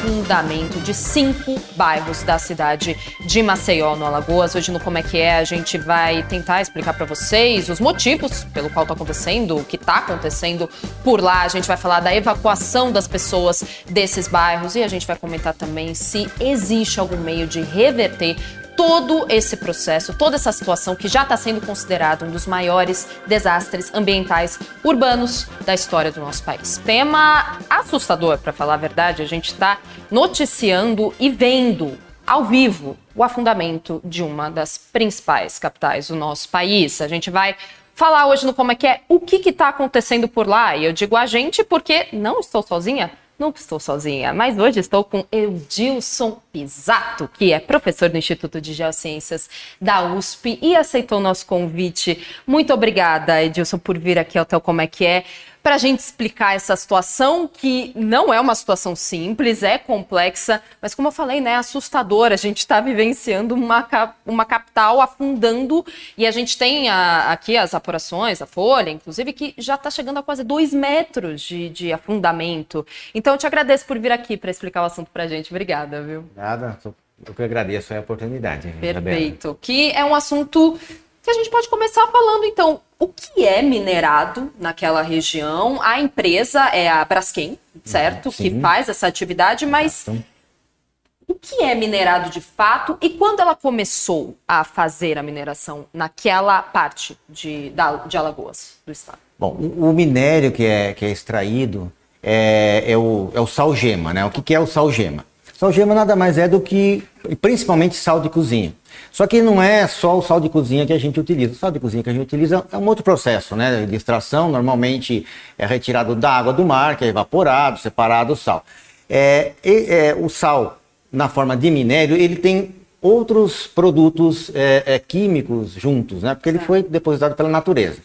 Afundamento de cinco bairros da cidade de Maceió, no Alagoas. Hoje no Como é que é a gente vai tentar explicar para vocês os motivos pelo qual está acontecendo, o que está acontecendo por lá. A gente vai falar da evacuação das pessoas desses bairros e a gente vai comentar também se existe algum meio de reverter todo esse processo, toda essa situação que já está sendo considerado um dos maiores desastres ambientais urbanos da história do nosso país. Tema assustador, para falar a verdade, a gente está noticiando e vendo ao vivo o afundamento de uma das principais capitais do nosso país. A gente vai falar hoje no Como é que é o que está acontecendo por lá. E eu digo a gente porque não estou sozinha. Não estou sozinha, mas hoje estou com Eudilson Pisato, que é professor do Instituto de Geociências da USP e aceitou o nosso convite. Muito obrigada, Edilson, por vir aqui ao Teu Como é que é para a gente explicar essa situação que não é uma situação simples, é complexa, mas como eu falei, né, assustadora. A gente está vivenciando uma, uma capital afundando e a gente tem a, aqui as apurações, a Folha, inclusive, que já está chegando a quase dois metros de, de afundamento. Então eu te agradeço por vir aqui para explicar o assunto para a gente. Obrigada, viu? Nada, eu que agradeço a oportunidade. Perfeito. Isabela. Que é um assunto que a gente pode começar falando, então, o que é minerado naquela região? A empresa é a Braskem, certo? Sim. Que faz essa atividade, mas Exato. o que é minerado de fato e quando ela começou a fazer a mineração naquela parte de, da, de Alagoas, do estado? Bom, o, o minério que é, que é extraído é, é, o, é o salgema, né? O que, que é o salgema? Salgema nada mais é do que, principalmente, sal de cozinha. Só que não é só o sal de cozinha que a gente utiliza. O sal de cozinha que a gente utiliza é um outro processo, né? De extração, normalmente é retirado da água do mar, que é evaporado, separado o sal. É, é, o sal, na forma de minério, ele tem outros produtos é, é químicos juntos, né? Porque ele foi depositado pela natureza.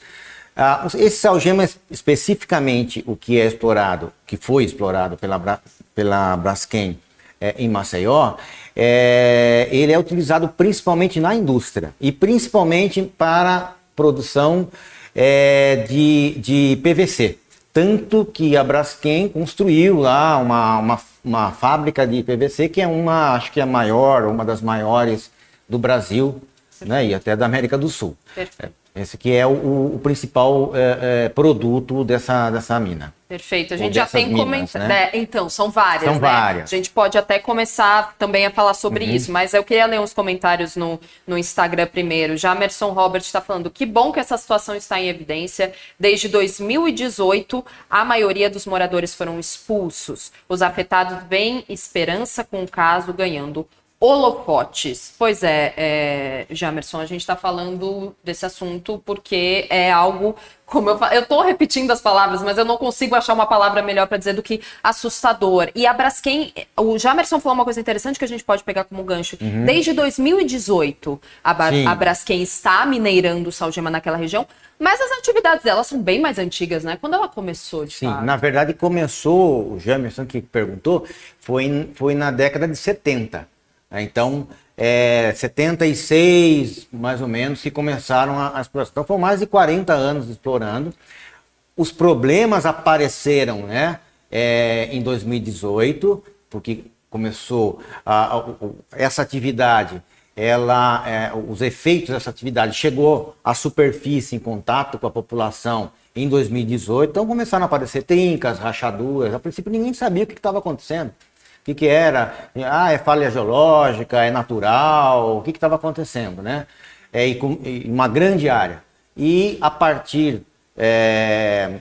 Ah, esse salgema, especificamente o que é explorado, que foi explorado pela, pela Braskem é, em Maceió, é, ele é utilizado principalmente na indústria e principalmente para produção é, de, de PVC. Tanto que a Braskem construiu lá uma, uma, uma fábrica de PVC que é uma, acho que é a maior, uma das maiores do Brasil né, e até da América do Sul. Perfeito. Esse que é o, o principal é, é, produto dessa, dessa mina. Perfeito. A gente já tem comentado. Né? É, então, são várias. São né? várias. A gente pode até começar também a falar sobre uhum. isso, mas eu queria ler uns comentários no, no Instagram primeiro. Já Emerson Robert está falando: que bom que essa situação está em evidência. Desde 2018, a maioria dos moradores foram expulsos. Os afetados veem esperança com o caso ganhando holofotes. Pois é, é Jamerson, a gente está falando desse assunto porque é algo, como eu eu estou repetindo as palavras, mas eu não consigo achar uma palavra melhor para dizer do que assustador. E a Braskem, o Jamerson falou uma coisa interessante que a gente pode pegar como gancho. Uhum. Desde 2018, a, a Braskem está minerando salgema naquela região, mas as atividades dela são bem mais antigas, né? Quando ela começou, de Sim, fato. na verdade começou, o Jamerson que perguntou, foi, foi na década de 70. Né? Então, é, 76, mais ou menos, que começaram a, a exploração. Então, foram mais de 40 anos explorando. Os problemas apareceram né, é, em 2018, porque começou a, a, essa atividade, ela, é, os efeitos dessa atividade chegou à superfície em contato com a população em 2018, então começaram a aparecer trincas, rachaduras. A princípio ninguém sabia o que estava acontecendo que, que era? Ah, é falha geológica, é natural, o que estava acontecendo, né? É, e, com, e uma grande área. E a partir é.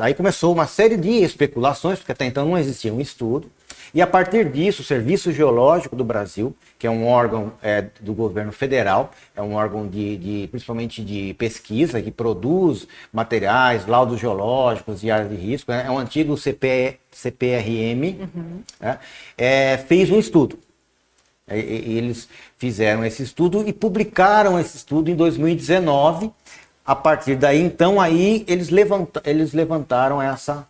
Aí começou uma série de especulações, porque até então não existia um estudo. E a partir disso, o Serviço Geológico do Brasil, que é um órgão é, do governo federal, é um órgão de, de, principalmente de pesquisa, que produz materiais, laudos geológicos e áreas de risco, né? é um antigo CP, CPRM, uhum. né? é, fez um estudo. Eles fizeram esse estudo e publicaram esse estudo em 2019. A partir daí, então, aí eles, levanta, eles levantaram essa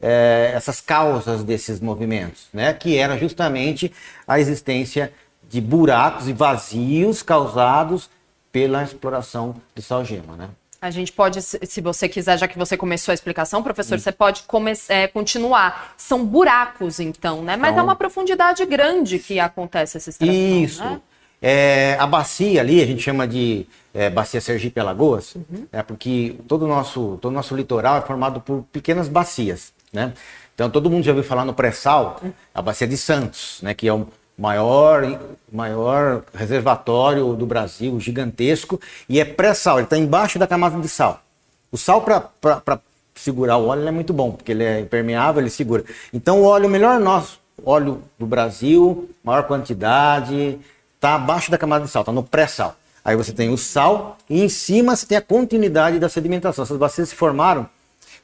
é, essas causas desses movimentos, né? que era justamente a existência de buracos e vazios causados pela exploração de salgema, né? A gente pode, se você quiser, já que você começou a explicação, professor, você pode é, continuar. São buracos, então, né? Mas então, é uma profundidade grande que acontece essa extração, Isso. Né? É, a bacia ali, a gente chama de é, bacia Sergipe Alagoas, uhum. é porque todo o nosso, todo nosso litoral é formado por pequenas bacias, né? Então todo mundo já ouviu falar no pré-sal, a bacia de Santos, né? Que é o maior, maior reservatório do Brasil, gigantesco, e é pré-sal, ele está embaixo da camada de sal. O sal para segurar o óleo é muito bom, porque ele é impermeável, ele segura. Então o óleo melhor nosso, óleo do Brasil, maior quantidade, está abaixo da camada de sal, está no pré-sal. Aí você tem o sal e em cima você tem a continuidade da sedimentação. Essas bacias se formaram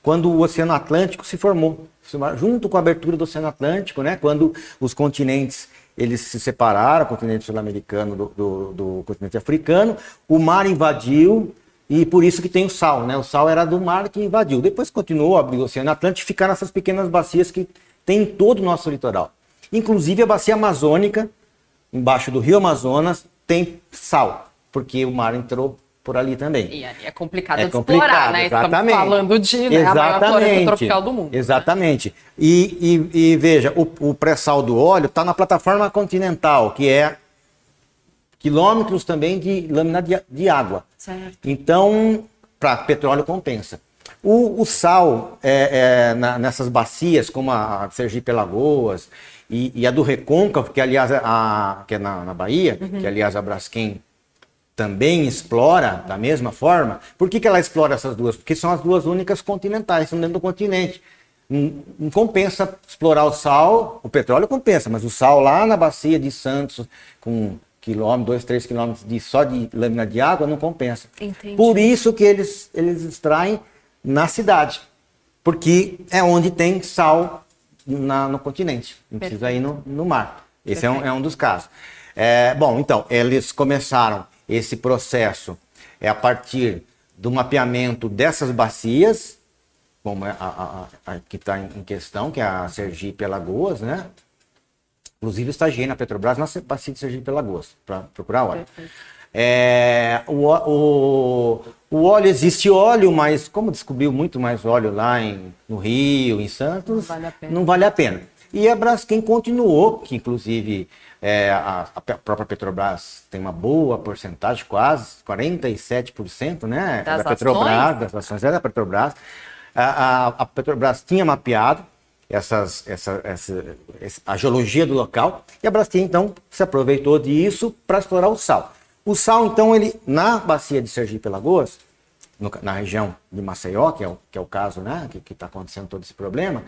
quando o Oceano Atlântico se formou, junto com a abertura do Oceano Atlântico, né? Quando os continentes eles se separaram, o continente sul-americano do, do, do, continente africano, o mar invadiu e por isso que tem o sal, né? O sal era do mar que invadiu. Depois continuou, abriu o Oceano Atlântico, ficaram essas pequenas bacias que tem em todo o nosso litoral. Inclusive a bacia amazônica, embaixo do rio Amazonas, tem sal, porque o mar entrou por ali também. E é complicado é de complicado, explorar, né? Exatamente. Estamos falando de né, a maior floresta tropical do mundo. Né? Exatamente. Né? E, e, e, veja, o, o pré-sal do óleo está na plataforma continental, que é quilômetros também de lâmina de, de água. Certo. Então, para petróleo compensa. O, o sal é, é, na, nessas bacias, como a Sergipe Lagoas e, e, a do Recôncavo, que aliás a, que é na, na Bahia, uhum. que aliás a Braskem também explora da mesma forma. Por que, que ela explora essas duas? Porque são as duas únicas continentais, são dentro do continente. Não, não, compensa explorar o sal, o petróleo compensa, mas o sal lá na bacia de Santos, com quilômetro, dois, três quilômetros de, só de lâmina de água, não compensa. Entendi. Por isso que eles, eles extraem na cidade, porque é onde tem sal na, no continente, não precisa ir no, no mar. Esse é um, é um, dos casos. É, bom, então, eles começaram esse processo é a partir do mapeamento dessas bacias, como é a, a, a que está em questão, que é a Sergipe Alagoas, né? Inclusive estagiei na Petrobras na bacia de Sergipe Alagoas, para procurar óleo. É, o, o, o óleo, existe óleo, mas como descobriu muito mais óleo lá em, no Rio, em Santos, não vale a pena. Não vale a pena. E a Braskem continuou, que inclusive é, a, a, própria Petrobras tem uma boa porcentagem, quase 47%, né? Das da Petrobras, ações? das ações é da Petrobras. A, a, a Petrobras tinha mapeado essas, essa, essa, a geologia do local e a Braskem então se aproveitou disso para explorar o sal. O sal, então, ele na bacia de Sergipe Lagoas, no, na região de Maceió, que é o, que é o caso né, que está acontecendo todo esse problema,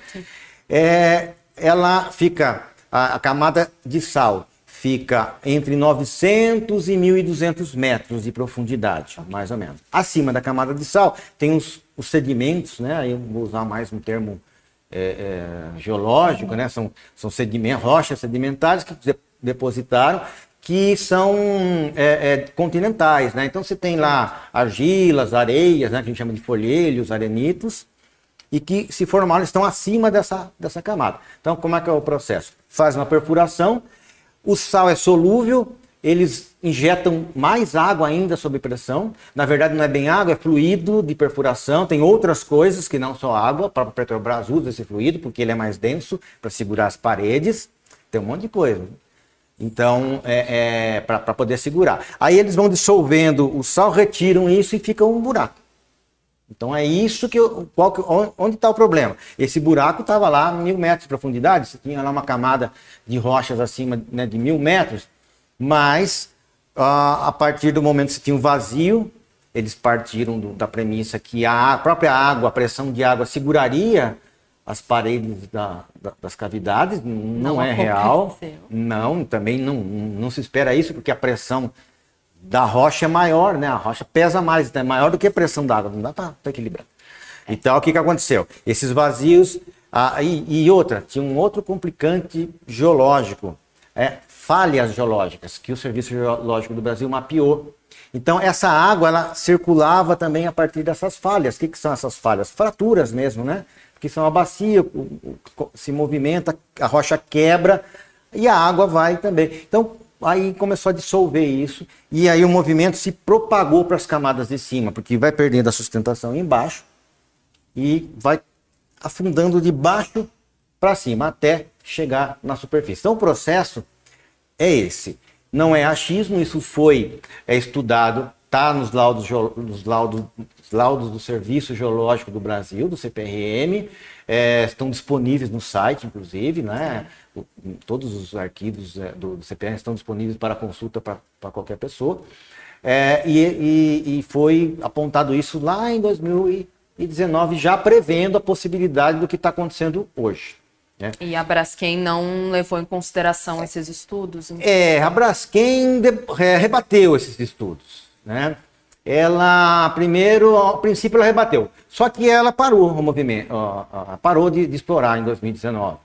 é, ela fica, a, a, camada de sal fica entre 900 e 1.200 metros de profundidade, mais ou menos. Acima da camada de sal tem os, os sedimentos, né, aí eu vou usar mais um termo é, é, geológico, né, são, são sedimentos, rochas sedimentares que depositaram que são é, é, continentais, né? Então você tem lá argilas, areias, né? Que a gente chama de folhelhos, arenitos, e que se formaram, estão acima dessa, dessa camada. Então, como é que é o processo? Faz uma perfuração, o sal é solúvel, eles injetam mais água ainda sob pressão. Na verdade, não é bem água, é fluido de perfuração. Tem outras coisas que não só água. A própria Petrobras usa esse fluido porque ele é mais denso para segurar as paredes. Tem um monte de coisa. Então, é, é para poder segurar. Aí eles vão dissolvendo o sal, retiram isso e fica um buraco. Então é isso que eu, qual, onde está o problema? Esse buraco estava lá a mil metros de profundidade, você tinha lá uma camada de rochas acima né, de mil metros, mas uh, a partir do momento que você tinha um vazio, eles partiram do, da premissa que a própria água, a pressão de água seguraria as paredes da, da, das cavidades, não, não é real. Não, também não, não se espera isso, porque a pressão da rocha é maior, né? A rocha pesa mais, então é maior do que a pressão da água, não dá para equilibrar. Então, o que, que aconteceu? Esses vazios. Ah, e, e, outra, tinha um outro complicante geológico, é, falhas geológicas, que o Serviço Geológico do Brasil mapeou. Então, essa água ela circulava também a partir dessas falhas. O que, que são essas falhas? Fraturas mesmo, né? que são a bacia, se movimenta, a rocha quebra e a água vai também. Então, aí começou a dissolver isso, e aí o movimento se propagou para as camadas de cima, porque vai perdendo a sustentação embaixo e vai afundando de baixo para cima até chegar na superfície. Então o processo é esse. Não é achismo, isso foi é, estudado, está nos laudos, nos laudos, laudos do Serviço Geológico do Brasil, do CPRM, é, estão disponíveis no site, inclusive, né? todos os arquivos é, do, do CPRM estão disponíveis para consulta para qualquer pessoa. É, e, e, e, foi apontado isso lá em 2019, já prevendo a possibilidade do que está acontecendo hoje. Né? E a Braskem não levou em consideração esses estudos? Então? É, a Braskem de, é, rebateu esses estudos. Né? Ela, primeiro, ao princípio, ela rebateu. Só que ela parou o movimento, ó, parou de, de explorar em 2019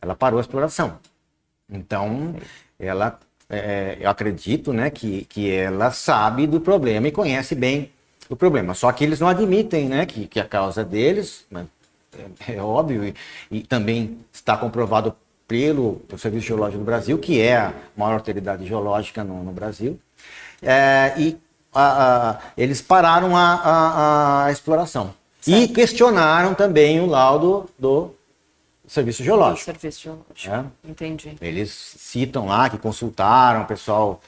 ela parou a exploração. Então, ela, é, eu acredito, né, que, que ela sabe do problema e conhece bem o problema. Só que eles não admitem, né, que, que a causa deles, né, é, é óbvio, e, e, também está comprovado pelo, pelo Serviço Geológico do Brasil, que é a maior autoridade geológica no, no Brasil, é, e a, a, eles pararam a, a exploração. Certo. E questionaram também o laudo do Serviço Geológico. Serviço Geológico. É? Entendi. Eles citam lá que consultaram o pessoal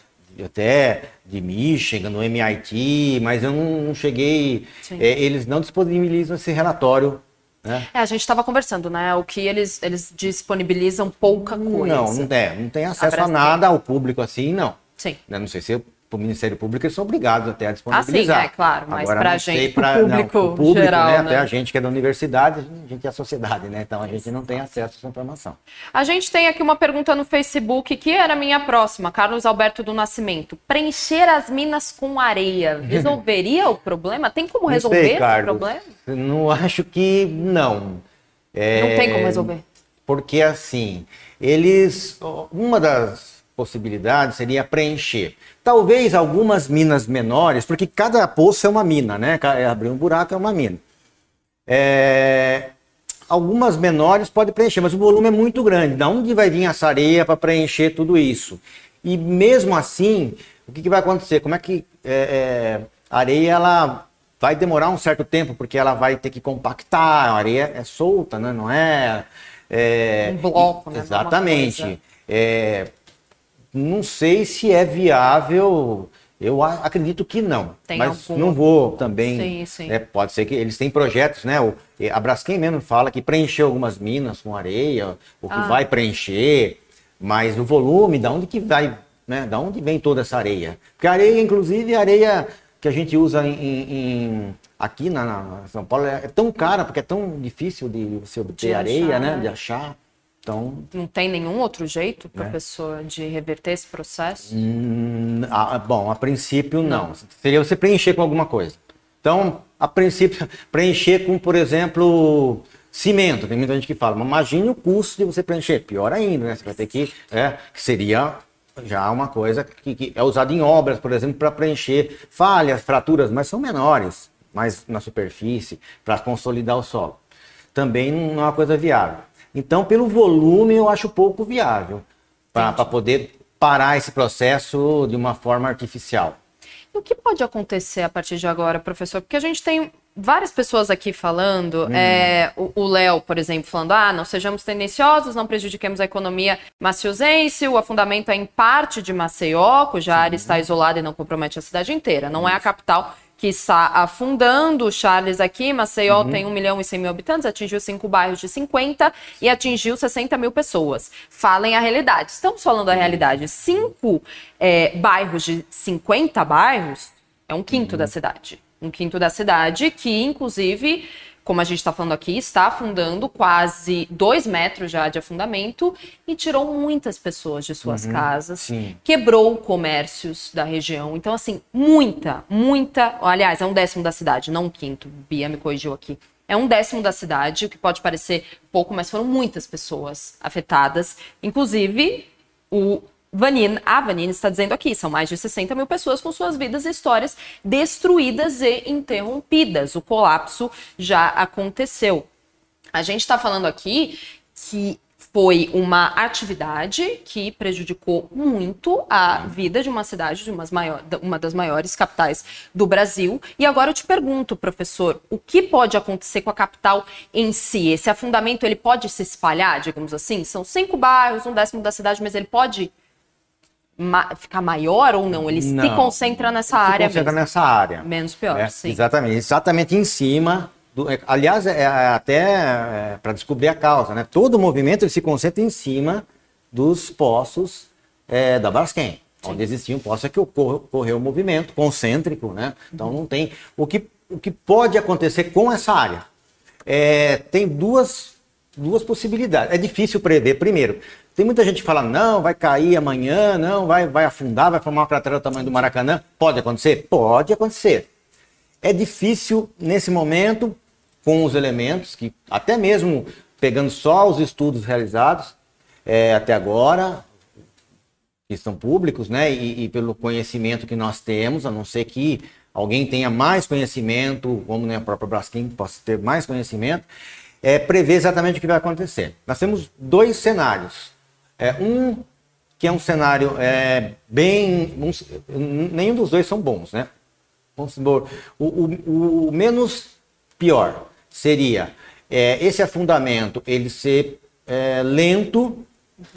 até de Michigan, no MIT, mas eu não, não cheguei. É, eles não disponibilizam esse relatório. Né? É, a gente estava conversando, né? O que eles, eles disponibilizam pouca coisa. Não, não, é, não tem acesso a, a nada ao público assim, não. Sim. Né, não sei se o Ministério Público, eles são obrigados até a disponibilizar. Ah, sim, é claro, mas para a gente, para o público, não, público geral, né, né? até a gente que é da universidade, a gente é a sociedade, né? Então a gente não tem acesso a essa informação. A gente tem aqui uma pergunta no Facebook, que era a minha próxima, Carlos Alberto do Nascimento. Preencher as minas com areia resolveria o problema? Tem como resolver sei, Carlos, o problema? Não acho que não. É, não tem como resolver. Porque assim, eles. Uma das possibilidade seria preencher. Talvez algumas minas menores, porque cada poço é uma mina, né? É abrir um buraco é uma mina. É... Algumas menores pode preencher, mas o volume é muito grande. Da onde vai vir essa areia para preencher tudo isso? E mesmo assim, o que, que vai acontecer? Como é que é, é, a areia ela vai demorar um certo tempo, porque ela vai ter que compactar, a areia é solta, né? não é. é um bloco, né? Exatamente. É, não sei se é viável. Eu acredito que não. Tem mas algum... não vou também. Sim, sim. É, pode ser que eles têm projetos, né? O, a Braskem mesmo fala que preencheu algumas minas com areia, ou que ah. vai preencher, mas o volume, da onde que vai, né? Da onde vem toda essa areia? Porque a areia, inclusive, a areia que a gente usa em, em aqui na, na, São Paulo é, tão cara, porque é tão difícil de você obter de areia, achar, né? né? De achar. Então, não tem nenhum outro jeito, né? professor, de reverter esse processo? Hum, a, bom, a princípio não. não. Seria você preencher com alguma coisa. Então, a princípio, preencher com, por exemplo, cimento. Tem muita gente que fala, mas imagine o custo de você preencher. Pior ainda, né? Você vai ter que. É, que seria já uma coisa que, que é usada em obras, por exemplo, para preencher falhas, fraturas, mas são menores, mais na superfície, para consolidar o solo. Também não é uma coisa viável. Então, pelo volume, eu acho pouco viável para poder parar esse processo de uma forma artificial. E o que pode acontecer a partir de agora, professor? Porque a gente tem várias pessoas aqui falando, hum. é, o Léo, por exemplo, falando, ah, não sejamos tendenciosos, não prejudiquemos a economia maciosense, o afundamento é em parte de Maceió, cuja Sim. área está isolada e não compromete a cidade inteira, não Isso. é a capital que está afundando. O Charles aqui, Maceió uhum. tem 1 milhão e 100 mil habitantes, atingiu cinco bairros de 50 e atingiu 60 mil pessoas. Falem a realidade. Estamos falando a realidade. Cinco é, bairros de 50 bairros é um quinto uhum. da cidade. Um quinto da cidade que, inclusive como a gente está falando aqui, está afundando quase dois metros já de afundamento e tirou muitas pessoas de suas uhum, casas, sim. quebrou comércios da região. Então, assim, muita, muita. Aliás, é um décimo da cidade, não um quinto. Bia me corrigiu aqui. É um décimo da cidade, o que pode parecer pouco, mas foram muitas pessoas afetadas. Inclusive, o Vanine, a Vanine está dizendo aqui, são mais de 60 mil pessoas com suas vidas e histórias destruídas e interrompidas. O colapso já aconteceu. A gente está falando aqui que foi uma atividade que prejudicou muito a vida de uma cidade, de maior, uma das maiores capitais do Brasil. E agora eu te pergunto, professor, o que pode acontecer com a capital em si? Esse afundamento ele pode se espalhar, digamos assim? São cinco bairros, um décimo da cidade, mas ele pode ma ficar maior ou não? Ele não, se concentra nessa se área concentra mesmo. nessa área. Menos pior, é, sim. Exatamente, exatamente em cima do, é, aliás, é, é até é, para descobrir a causa, né? Todo o movimento ele se concentra em cima dos poços é, da Braskem, Sim. onde existiam poços é que ocorreu o movimento concêntrico, né? Então uhum. não tem o que o que pode acontecer com essa área. É, tem duas duas possibilidades. É difícil prever. Primeiro, tem muita gente que fala não, vai cair amanhã, não, vai vai afundar, vai formar uma cratera do tamanho do Maracanã. Pode acontecer? Pode acontecer. É difícil nesse momento, com os elementos, que até mesmo pegando só os estudos realizados é, até agora, que são públicos, né, e, e, pelo conhecimento que nós temos, a não ser que alguém tenha mais conhecimento, como né, a própria Braskem possa ter mais conhecimento, é prever exatamente o que vai acontecer. Nós temos dois cenários. É, um que é um cenário é, bem. Um, nenhum dos dois são bons, né? Vamos supor, o, o, o menos pior seria é, esse afundamento ele ser é, lento,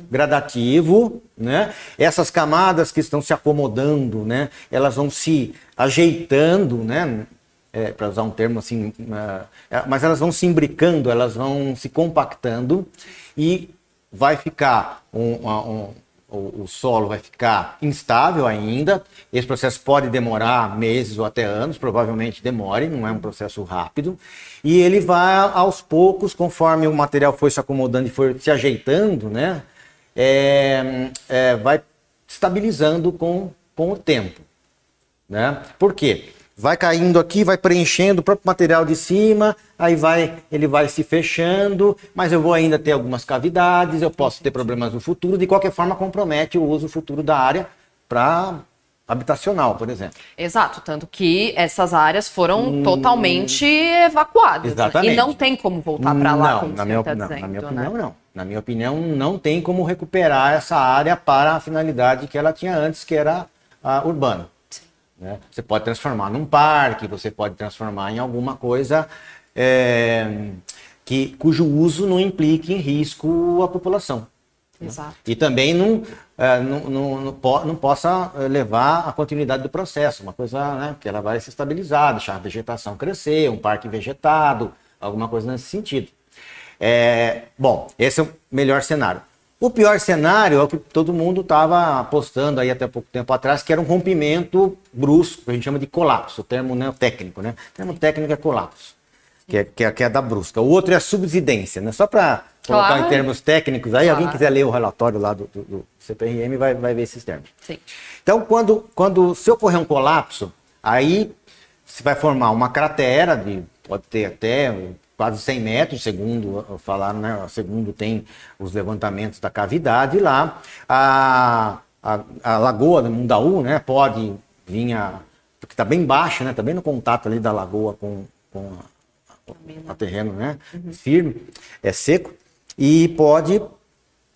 gradativo, né? Essas camadas que estão se acomodando, né? Elas vão se ajeitando, né? É, para usar um termo assim, uh, mas elas vão se imbricando, elas vão se compactando e vai ficar um, um, o, solo vai ficar instável ainda. Esse processo pode demorar meses ou até anos, provavelmente demore, não é um processo rápido. E ele vai aos poucos, conforme o material foi se acomodando e foi se ajeitando, né? É, é, vai estabilizando com, com o tempo. Né? Por quê? Vai caindo aqui, vai preenchendo o próprio material de cima, aí vai, ele vai se fechando, mas eu vou ainda ter algumas cavidades, eu posso ter problemas no futuro, de qualquer forma compromete o uso futuro da área para habitacional, por exemplo. Exato, tanto que essas áreas foram hum, totalmente evacuadas. Exatamente. Né? E não tem como voltar para lá, como na minha, tá não, dizendo, na minha né? opinião, não. Na minha opinião, não tem como recuperar essa área para a finalidade que ela tinha antes, que era a urbana. Né? Você pode transformar num parque, você pode transformar em alguma coisa é, que, cujo uso não implique em risco à população. Né? Exato. E também não, é, não, não, não, não, possa levar à continuidade do processo, uma coisa né, que ela vai se estabilizar, deixar a vegetação crescer, um parque vegetado, alguma coisa nesse sentido. É, bom, esse é o melhor cenário. O pior cenário é o que todo mundo estava apostando aí até pouco tempo atrás, que era um rompimento brusco, que a gente chama de colapso, o termo né, técnico, né? O termo técnico é colapso, que é, que é, que é da brusca. O outro é a subsidência, né? Só para colocar claro. em termos técnicos, aí claro. alguém quiser ler o relatório lá do, do, do CPRM vai, vai ver esses termos. Sim. Então, quando, quando se ocorrer um colapso, aí se vai formar uma cratera de pode ter até quase 100 metros, segundo falaram, né? Segundo tem os levantamentos da cavidade lá. A, a, a lagoa do Mundaú, né? Pode vir a. Porque está bem baixa, né? Está bem no contato ali da lagoa com, com a, a terreno, né? Uhum. Firme, é seco. E pode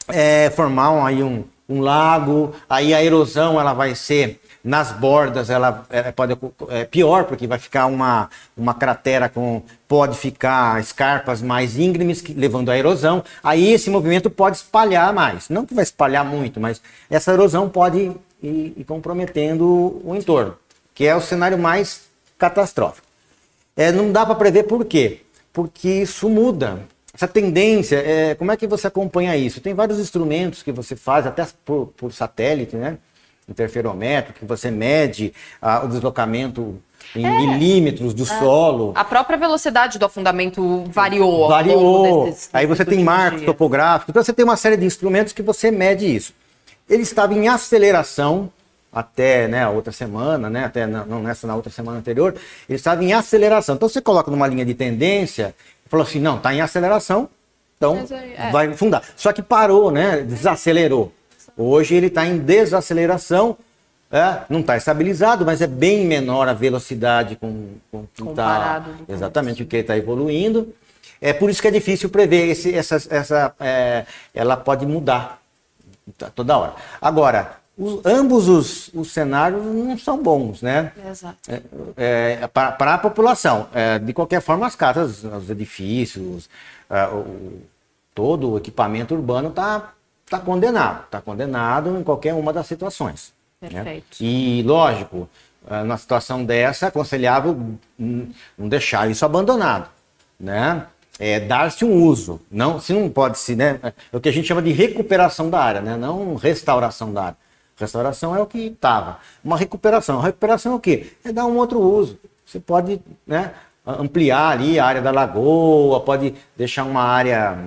é, formar um, aí um, um lago. Aí a erosão ela vai ser nas bordas ela é, pode é pior porque vai ficar uma, uma cratera com pode ficar escarpas mais íngremes que, levando à erosão. Aí esse movimento pode espalhar mais. Não que vai espalhar muito mas essa erosão pode ir, ir comprometendo o entorno que é o cenário mais catastrófico. É, não dá para prever por quê? Porque isso muda. Essa tendência, é, como é que você acompanha isso? Tem vários instrumentos que você faz, até por, por satélite, né? Interferômetro, que você mede ah, o deslocamento em é. milímetros do é. solo. A própria velocidade do afundamento variou. Variou. Desses, Aí você tem marcos topográficos. Então você tem uma série de instrumentos que você mede isso. Ele estava em aceleração até né, a outra semana, né, até não nessa na outra semana anterior, ele estava em aceleração. Então você coloca numa linha de tendência e falou assim, não, está em aceleração, então é. vai fundar. Só que parou, né, desacelerou. Hoje ele está em desaceleração, é, não está estabilizado, mas é bem menor a velocidade com, com que está exatamente o que ele está evoluindo. É por isso que é difícil prever. Esse, essa, essa, é, ela pode mudar toda hora. Agora, os, ambos os, os, cenários não são bons, né? Exato. É, é, para a população. É, de qualquer forma, as casas, os edifícios, é, o, todo o equipamento urbano está tá condenado. Está condenado em qualquer uma das situações. Né? Perfeito. Né? E, lógico, é, numa situação dessa, é aconselhável não deixar isso abandonado, né? É, dar-se um uso, não, se não pode se, né? É o que a gente chama de recuperação da área, né? Não restauração da área. Restauração é o que estava. Uma recuperação. recuperação é o quê? É dar um outro uso. Você pode, né? Ampliar ali a área da lagoa, pode deixar uma área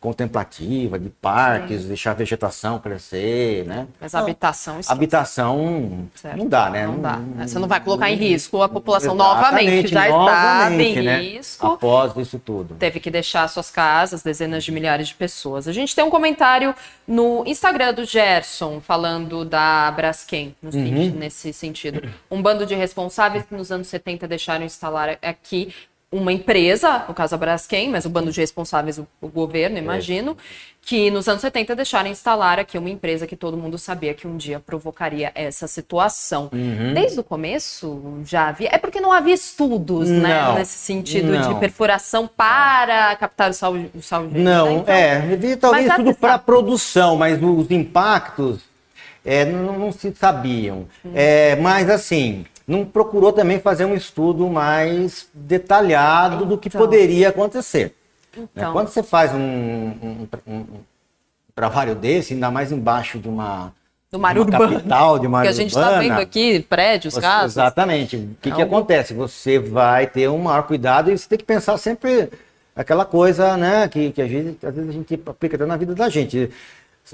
contemplativa, de parques, Sim. deixar a vegetação crescer, né? Mas a habitação... Esquece. Habitação certo. não dá, né? Não, não dá. Não, Você não vai colocar não, em risco a população novamente, já estava em né? risco. Após isso tudo. Teve que deixar suas casas, dezenas de milhares de pessoas. A gente tem um comentário no Instagram do Gerson, falando da Braskem, uhum. nesse sentido. Um bando de responsáveis que nos anos 70 deixaram instalar aqui uma empresa, no caso a Braskem, mas o bando de responsáveis, o, o governo, imagino, é. que nos anos 70 deixaram instalar aqui uma empresa que todo mundo sabia que um dia provocaria essa situação. Uhum. Desde o começo já havia. É porque não havia estudos, né, não, né, nesse sentido não. de perfuração para captar o sal, o sal Não, né? então, é, havia talvez estudo para produção, mas os impactos é, não, não, se sabiam. Uhum. É, mas assim não procurou também fazer um estudo mais detalhado então, do que então. poderia acontecer. Né? Então. Quando você faz um, um, um, trabalho desse, ainda mais embaixo de uma, do mar urbano, capital, de uma que a gente está vendo aqui, prédios, você, casas. Exatamente. O que, que acontece? Você vai ter um maior cuidado e você tem que pensar sempre aquela coisa, né, que, que a gente, às vezes a gente aplica até na vida da gente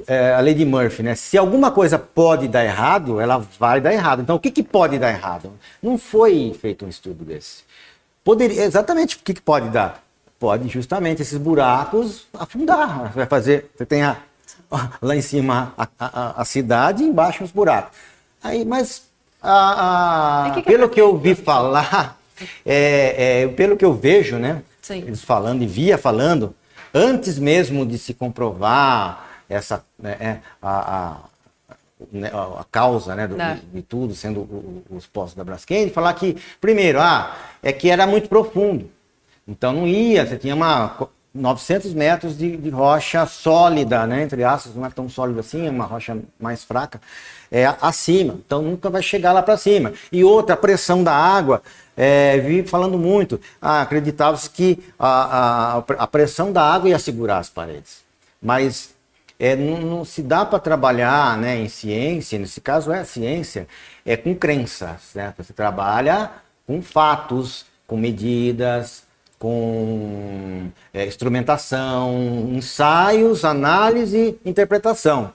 é, a lei de Murphy, né? Se alguma coisa pode dar errado, ela vai dar errado. Então, o que, que pode dar errado? Não foi feito um estudo desse. Poderia, exatamente o que, que pode dar? Pode justamente esses buracos afundar. Você vai fazer, você tem a, lá em cima a, a, a cidade e embaixo os buracos. Aí, mas a, que que pelo que eu ouvi falar, é, é, pelo que eu vejo, né? Sim. Eles falando e via falando, antes mesmo de se comprovar essa né, é, a, né, a, a, causa né, do, de, de, tudo, sendo o, os postos da Braskem, falar que, primeiro, ah, é que era muito profundo. Então não ia, você tinha uma 900 metros de, de rocha sólida, né, entre aspas, não é tão sólida assim, é uma rocha mais fraca, é acima. Então nunca vai chegar lá para cima. E outra, a pressão da água, é, vi falando muito, ah, acreditava-se que a, a, a pressão da água ia segurar as paredes. Mas é, não, não se dá para trabalhar né, em ciência, nesse caso é ciência, é com crenças. Certo? Você trabalha com fatos, com medidas, com é, instrumentação, ensaios, análise, interpretação.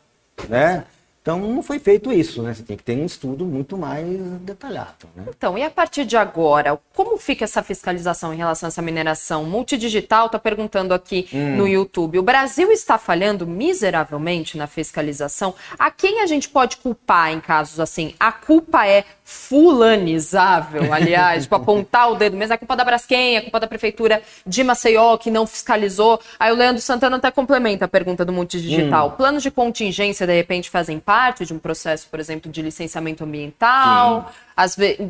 Né? Então não foi feito isso, né? Você tem que ter um estudo muito mais detalhado. Né? Então, e a partir de agora, como fica essa fiscalização em relação a essa mineração multidigital? Está perguntando aqui hum. no YouTube. O Brasil está falhando miseravelmente na fiscalização. A quem a gente pode culpar em casos assim? A culpa é fulanizável, aliás, tipo, apontar o dedo mesmo, é culpa da Braskem, é culpa da prefeitura de Maceió, que não fiscalizou. Aí o Leandro Santana até complementa a pergunta do Multidigital. Hum. Planos de contingência, de repente, fazem parte de um processo, por exemplo, de licenciamento ambiental? Sim. Às vezes...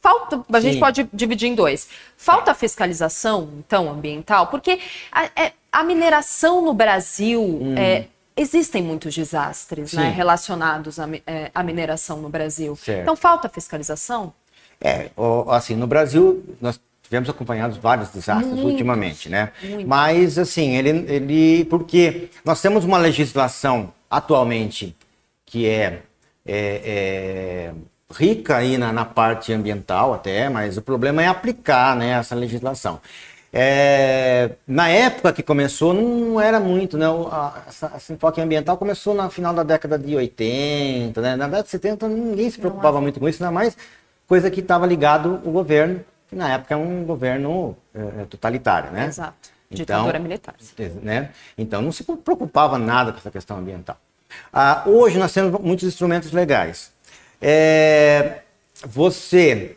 Falta, a gente pode dividir em dois. Falta fiscalização, então, ambiental, porque a, é, a mineração no Brasil hum. é, existem muitos desastres né, relacionados à, é, à, mineração no Brasil. Certo. Então, falta fiscalização? É, assim, no Brasil, nós tivemos acompanhados vários desastres muitos, ultimamente, né? Muitos. Mas, assim, ele, ele. Porque nós temos uma legislação atualmente que é, é, é rica aí na, na, parte ambiental até, mas o problema é aplicar né, essa legislação. É, na época que começou, não era muito, né? O, a, esse enfoque ambiental começou no final da década de 80, né? Na década de 70 ninguém se preocupava muito com isso, ainda mais coisa que estava ligado o governo, que na época é um governo é, é totalitário, né? Exato. Então, Ditadura militar. Né? Então não se preocupava nada com essa questão ambiental. Ah, hoje nós temos muitos instrumentos legais. É, você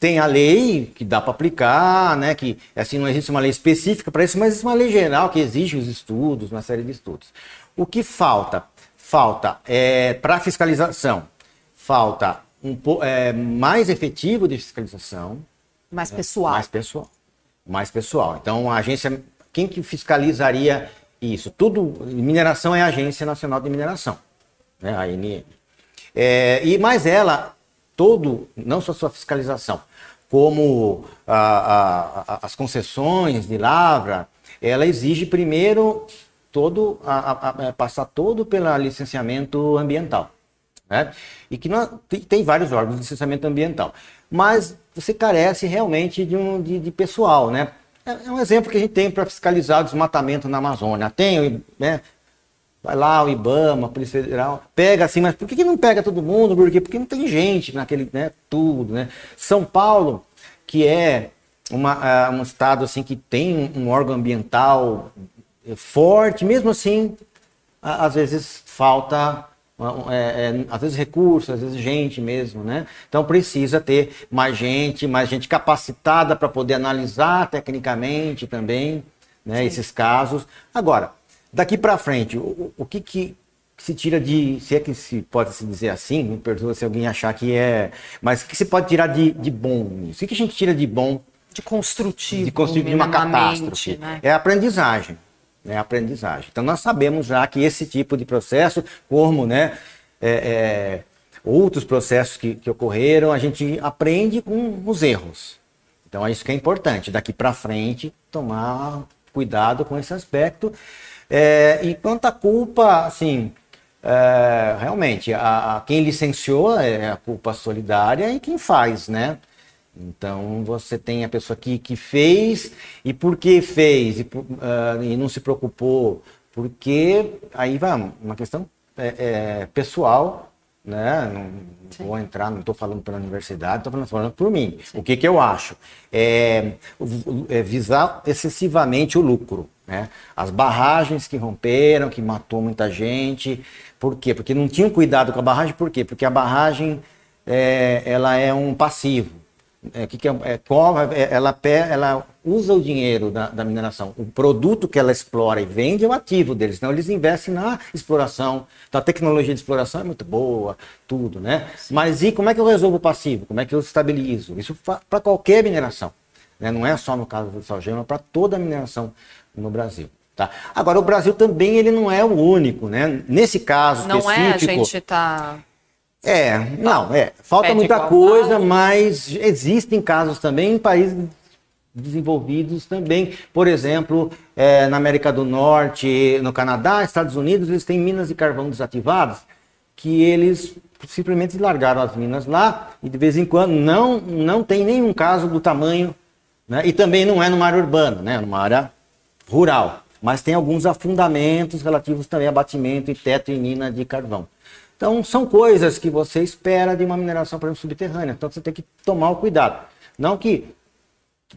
tem a lei que dá para aplicar, né? Que assim não existe uma lei específica para isso, mas existe uma lei geral que exige os estudos, uma série de estudos. O que falta? Falta é, para fiscalização, falta um é, mais efetivo de fiscalização. Mais pessoal. Mais pessoal. Mais pessoal. Então a agência, quem que fiscalizaria isso? Tudo, mineração é a Agência Nacional de Mineração, né? A ANM. É, e mais ela, todo, não só sua fiscalização, como a, a, a, as concessões de lavra, ela exige primeiro todo a, passar todo pelo licenciamento ambiental. Né? E que não, tem, tem, vários órgãos de licenciamento ambiental. Mas você carece realmente de, um, de, de pessoal, né? É, é um exemplo que a gente tem para fiscalizar desmatamento na Amazônia. Tem, né? Vai lá o IBAMA, a Polícia Federal, pega assim, mas por que, não pega todo mundo? Por quê? Porque não tem gente naquele, né, tudo, né? São Paulo, que é uma, um estado assim que tem um órgão ambiental forte, mesmo assim, às vezes falta é, é, às vezes recursos, às vezes gente mesmo, né? Então precisa ter mais gente, mais gente capacitada para poder analisar tecnicamente também, né? Esses casos. Agora, daqui para frente, o, o que, que se tira de, se é que se pode se dizer assim, me perdoa se alguém achar que é, mas o que se pode tirar de, de bom? O que a gente tira de bom? De construtivo. De construtivo de uma catástrofe. Né? É aprendizagem. É aprendizagem. Então nós sabemos já que esse tipo de processo, como né, é, é, outros processos que, que ocorreram, a gente aprende com os erros. Então é isso que é importante. Daqui para frente, tomar cuidado com esse aspecto. É, e quanto à culpa, assim, é, realmente, a, a, quem licenciou é a culpa solidária e quem faz, né? Então você tem a pessoa que, que fez e por que fez e, uh, e não se preocupou, porque aí vai uma questão é, é, pessoal, né? Não Sim. vou entrar, não estou falando pela universidade, estou falando, falando, por mim. Sim. O que, que eu acho? É, é visar excessivamente o lucro. Né? As barragens que romperam, que matou muita gente. Por quê? Porque não tinham cuidado com a barragem. Por quê? Porque a barragem é, ela é um passivo. É, que, que é, é, é ela, ela usa o dinheiro da, da, mineração. O produto que ela explora e vende é o ativo deles. Então, eles investem na exploração. Então, a tecnologia de exploração é muito boa, tudo, né? Sim. Mas e como é que eu resolvo o passivo? Como é que eu estabilizo? Isso para qualquer mineração. Né? Não é só no caso do salgema, para toda a mineração no Brasil. Tá? Agora, o Brasil também ele não é o único, né? Nesse caso não específico... Não é, a gente tá... É, não, é. Falta muita coisa, mas existem casos também em países desenvolvidos também. Por exemplo, é, na América do Norte, no Canadá, Estados Unidos, eles têm minas de carvão desativadas que eles simplesmente largaram as minas lá e de vez em quando não, não tem nenhum caso do tamanho, né? e também não é numa área urbana, né? numa área rural. Mas tem alguns afundamentos relativos também a batimento e teto em mina de carvão. Então, são coisas que você espera de uma mineração, por exemplo, subterrânea. Então, você tem que tomar o cuidado. Não que,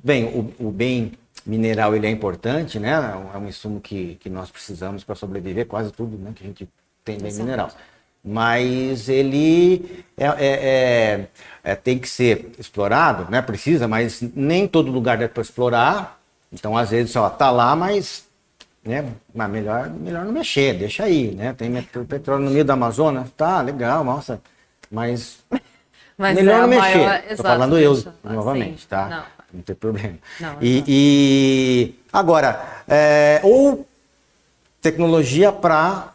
bem, o, o bem mineral ele é importante, né? É um insumo que, que nós precisamos para sobreviver, quase tudo né, que a gente tem bem mineral. Mas ele é, é, é, é, tem que ser explorado, né? Precisa, mas nem todo lugar dá para explorar. Então, às vezes, só tá lá, mas, né? Mas melhor, melhor não mexer, deixa aí, né? Tem petróleo no meio da Amazônia, tá legal, nossa, mas, mas melhor é não mexer. Maior... Tô falando eu novamente, sim. tá? Não. não tem problema. Não, e, e, agora, é, ou tecnologia para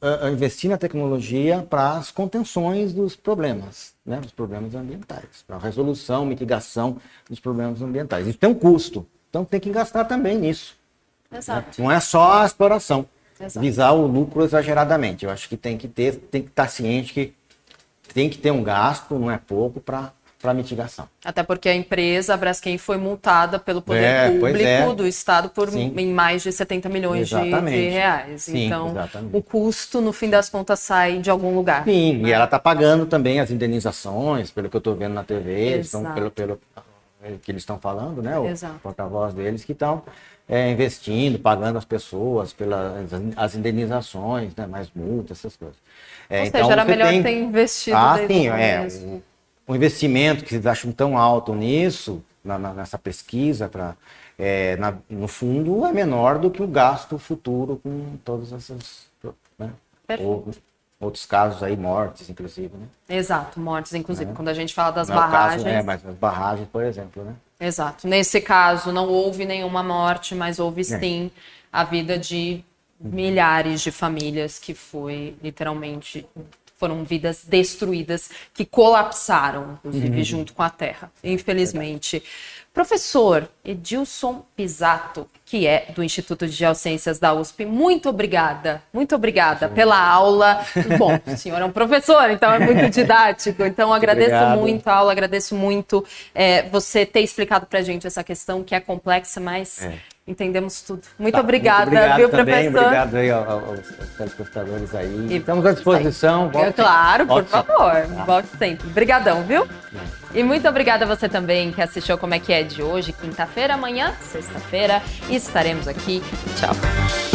uh, investir na tecnologia para as contenções dos problemas, né, dos problemas ambientais, para a resolução, mitigação dos problemas ambientais. Isso tem um custo. Então tem que gastar também nisso. Exato. Né? Não é só a exploração. Exato. Visar o lucro exageradamente. Eu acho que tem que ter, tem que estar ciente que tem que ter um gasto, não é pouco, para para mitigação. Até porque a empresa, a Braskem, foi multada pelo poder é, público é. do Estado por em mais de 70 milhões de, de, reais. Sim, então, exatamente. o custo, no fim das contas, sai de algum lugar. Sim, né? e ela está pagando também as indenizações, pelo que eu estou vendo na TV, então, pelo, pelo, que eles estão falando, né? O porta-voz deles que estão é, investindo, pagando as pessoas pelas as indenizações, né? Mais multas, essas coisas. É, Ou então, seja, era melhor tem... ter investido ah, sim, é, o investimento que vocês acham tão alto nisso, na, na, nessa pesquisa, pra, é, na, no fundo, é menor do que o gasto futuro com todas essas. Né? Ou, outros casos aí, mortes, inclusive, né? Exato, mortes, inclusive. É. Quando a gente fala das barragens. É, caso, é, mas as barragens, por exemplo, né? Exato. Nesse caso, não houve nenhuma morte, mas houve é. sim a vida de milhares de famílias que foi literalmente foram vidas destruídas que colapsaram, inclusive, uhum. junto com a terra, infelizmente. Professor Edilson Pisato, que é do Instituto de Geociências da USP, muito obrigada, muito obrigada Sim. pela aula. Bom, o senhor é um professor, então é muito didático, então agradeço Obrigado. muito a aula, agradeço muito é, você ter explicado para a gente essa questão que é complexa, mas é entendemos tudo. Muito tá, obrigada, muito viu, também, professor? Obrigado aí aos, aos telespectadores aí. E Estamos à disposição. É, claro, por favor. Tá. Volte sempre. Obrigadão, viu? É. E muito obrigada a você também que assistiu Como é que é de hoje, quinta-feira, amanhã, sexta-feira, estaremos aqui. Tchau.